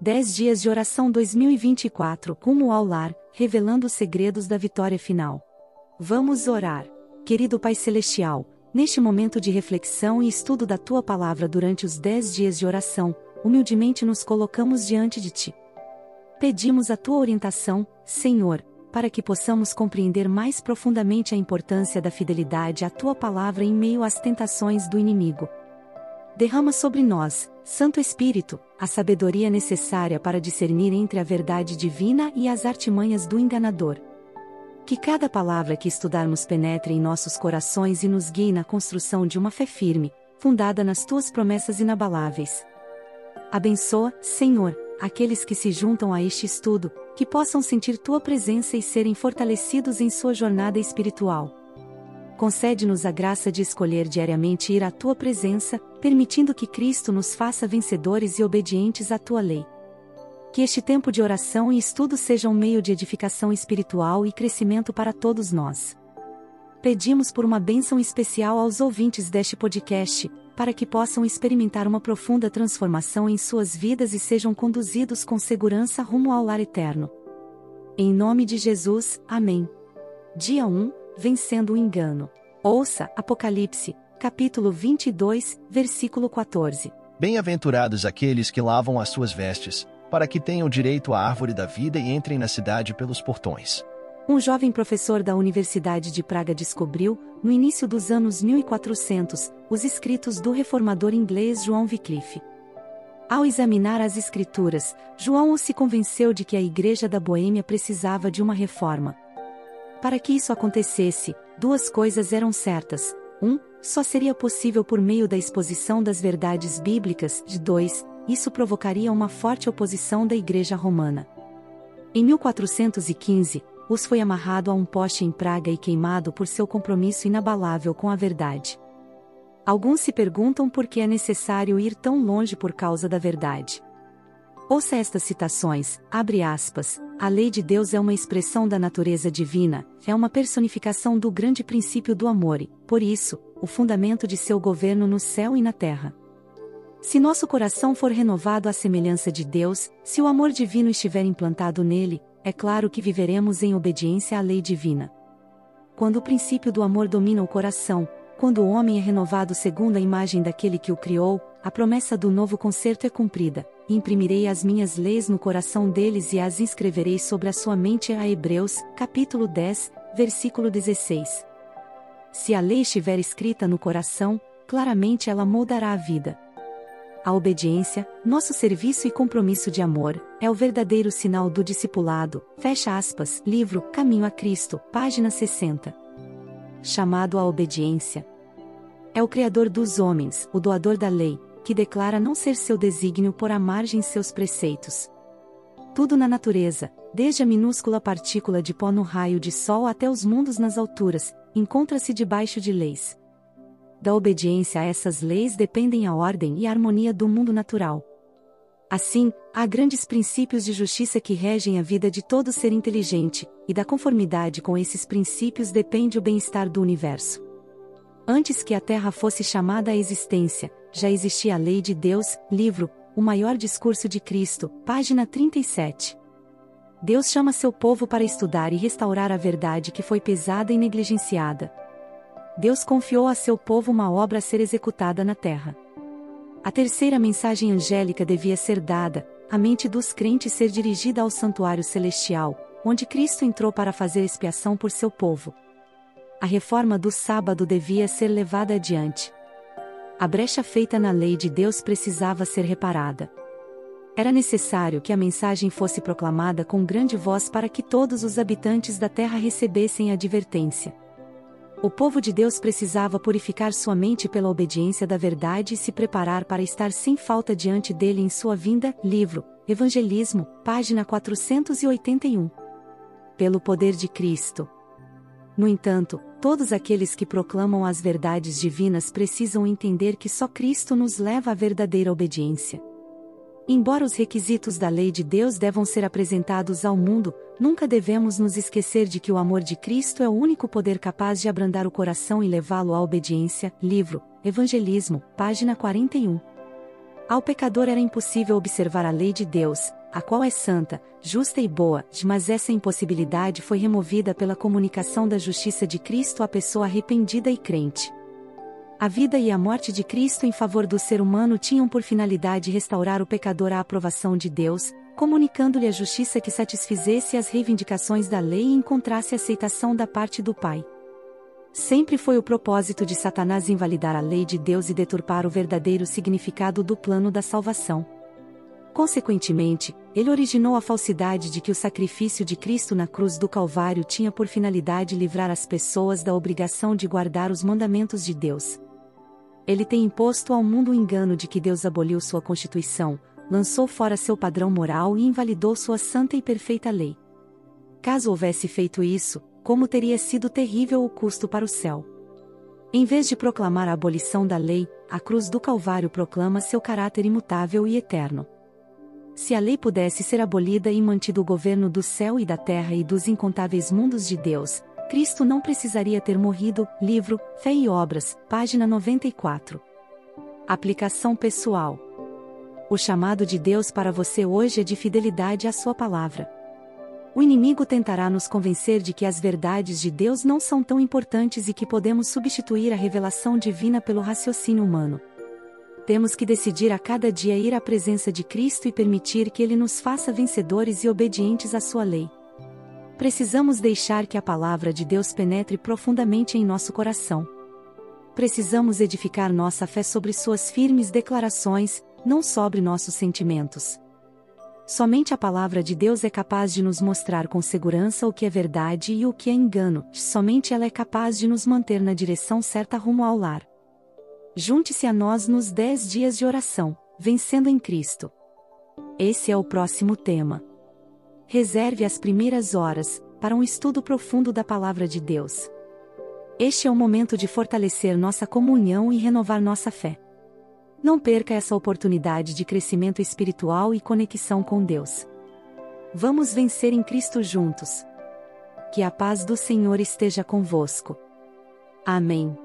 10 dias de oração 2024 Rumo ao lar, revelando os segredos da vitória final. Vamos orar. Querido Pai Celestial, neste momento de reflexão e estudo da tua palavra durante os 10 dias de oração, humildemente nos colocamos diante de ti. Pedimos a tua orientação, Senhor, para que possamos compreender mais profundamente a importância da fidelidade à tua palavra em meio às tentações do inimigo. Derrama sobre nós, Santo Espírito, a sabedoria necessária para discernir entre a verdade divina e as artimanhas do enganador. Que cada palavra que estudarmos penetre em nossos corações e nos guie na construção de uma fé firme, fundada nas tuas promessas inabaláveis. Abençoa, Senhor, aqueles que se juntam a este estudo, que possam sentir tua presença e serem fortalecidos em sua jornada espiritual. Concede-nos a graça de escolher diariamente ir à tua presença, permitindo que Cristo nos faça vencedores e obedientes à tua lei. Que este tempo de oração e estudo seja um meio de edificação espiritual e crescimento para todos nós. Pedimos por uma bênção especial aos ouvintes deste podcast, para que possam experimentar uma profunda transformação em suas vidas e sejam conduzidos com segurança rumo ao lar eterno. Em nome de Jesus, Amém. Dia 1 Vencendo o engano. Ouça Apocalipse, capítulo 22, versículo 14. Bem-aventurados aqueles que lavam as suas vestes, para que tenham direito à árvore da vida e entrem na cidade pelos portões. Um jovem professor da Universidade de Praga descobriu, no início dos anos 1400, os escritos do reformador inglês João Wycliffe. Ao examinar as escrituras, João se convenceu de que a Igreja da Boêmia precisava de uma reforma. Para que isso acontecesse, duas coisas eram certas. Um, só seria possível por meio da exposição das verdades bíblicas, de dois, isso provocaria uma forte oposição da Igreja Romana. Em 1415, os foi amarrado a um poste em Praga e queimado por seu compromisso inabalável com a verdade. Alguns se perguntam por que é necessário ir tão longe por causa da verdade. Ouça estas citações, abre aspas, a lei de Deus é uma expressão da natureza divina, é uma personificação do grande princípio do amor e, por isso, o fundamento de seu governo no céu e na terra. Se nosso coração for renovado à semelhança de Deus, se o amor divino estiver implantado nele, é claro que viveremos em obediência à lei divina. Quando o princípio do amor domina o coração, quando o homem é renovado segundo a imagem daquele que o criou, a promessa do novo concerto é cumprida. Imprimirei as minhas leis no coração deles e as inscreverei sobre a sua mente. A Hebreus, capítulo 10, versículo 16. Se a lei estiver escrita no coração, claramente ela moldará a vida. A obediência, nosso serviço e compromisso de amor, é o verdadeiro sinal do discipulado. Fecha aspas. Livro Caminho a Cristo, página 60. Chamado à obediência. É o Criador dos homens, o doador da lei, que declara não ser seu desígnio por à margem seus preceitos. Tudo na natureza, desde a minúscula partícula de pó no raio de sol até os mundos nas alturas, encontra-se debaixo de leis da obediência a essas leis dependem a ordem e a harmonia do mundo natural. Assim, há grandes princípios de justiça que regem a vida de todo ser inteligente, e da conformidade com esses princípios depende o bem-estar do universo. Antes que a Terra fosse chamada à existência, já existia a lei de Deus, livro, O Maior Discurso de Cristo, página 37. Deus chama seu povo para estudar e restaurar a verdade que foi pesada e negligenciada, Deus confiou a seu povo uma obra a ser executada na terra. A terceira mensagem angélica devia ser dada, a mente dos crentes ser dirigida ao santuário celestial, onde Cristo entrou para fazer expiação por seu povo. A reforma do sábado devia ser levada adiante. A brecha feita na lei de Deus precisava ser reparada. Era necessário que a mensagem fosse proclamada com grande voz para que todos os habitantes da terra recebessem a advertência. O povo de Deus precisava purificar sua mente pela obediência da verdade e se preparar para estar sem falta diante dele em sua vinda. Livro, Evangelismo, página 481. Pelo poder de Cristo. No entanto, todos aqueles que proclamam as verdades divinas precisam entender que só Cristo nos leva à verdadeira obediência. Embora os requisitos da lei de Deus devam ser apresentados ao mundo, nunca devemos nos esquecer de que o amor de Cristo é o único poder capaz de abrandar o coração e levá-lo à obediência. Livro, Evangelismo, página 41. Ao pecador era impossível observar a lei de Deus, a qual é santa, justa e boa, mas essa impossibilidade foi removida pela comunicação da justiça de Cristo à pessoa arrependida e crente. A vida e a morte de Cristo em favor do ser humano tinham por finalidade restaurar o pecador à aprovação de Deus, comunicando-lhe a justiça que satisfizesse as reivindicações da lei e encontrasse aceitação da parte do Pai. Sempre foi o propósito de Satanás invalidar a lei de Deus e deturpar o verdadeiro significado do plano da salvação. Consequentemente, ele originou a falsidade de que o sacrifício de Cristo na cruz do Calvário tinha por finalidade livrar as pessoas da obrigação de guardar os mandamentos de Deus. Ele tem imposto ao mundo o engano de que Deus aboliu sua Constituição, lançou fora seu padrão moral e invalidou sua santa e perfeita lei. Caso houvesse feito isso, como teria sido terrível o custo para o céu. Em vez de proclamar a abolição da lei, a cruz do Calvário proclama seu caráter imutável e eterno. Se a lei pudesse ser abolida e mantido o governo do céu e da terra e dos incontáveis mundos de Deus, Cristo não precisaria ter morrido. Livro, Fé e Obras, página 94. Aplicação pessoal. O chamado de Deus para você hoje é de fidelidade à Sua palavra o inimigo tentará nos convencer de que as verdades de Deus não são tão importantes e que podemos substituir a revelação divina pelo raciocínio humano. Temos que decidir a cada dia ir à presença de Cristo e permitir que Ele nos faça vencedores e obedientes à Sua lei. Precisamos deixar que a palavra de Deus penetre profundamente em nosso coração. Precisamos edificar nossa fé sobre Suas firmes declarações, não sobre nossos sentimentos. Somente a palavra de Deus é capaz de nos mostrar com segurança o que é verdade e o que é engano, somente ela é capaz de nos manter na direção certa rumo ao lar. Junte-se a nós nos 10 dias de oração, vencendo em Cristo. Esse é o próximo tema. Reserve as primeiras horas, para um estudo profundo da Palavra de Deus. Este é o momento de fortalecer nossa comunhão e renovar nossa fé. Não perca essa oportunidade de crescimento espiritual e conexão com Deus. Vamos vencer em Cristo juntos. Que a paz do Senhor esteja convosco. Amém.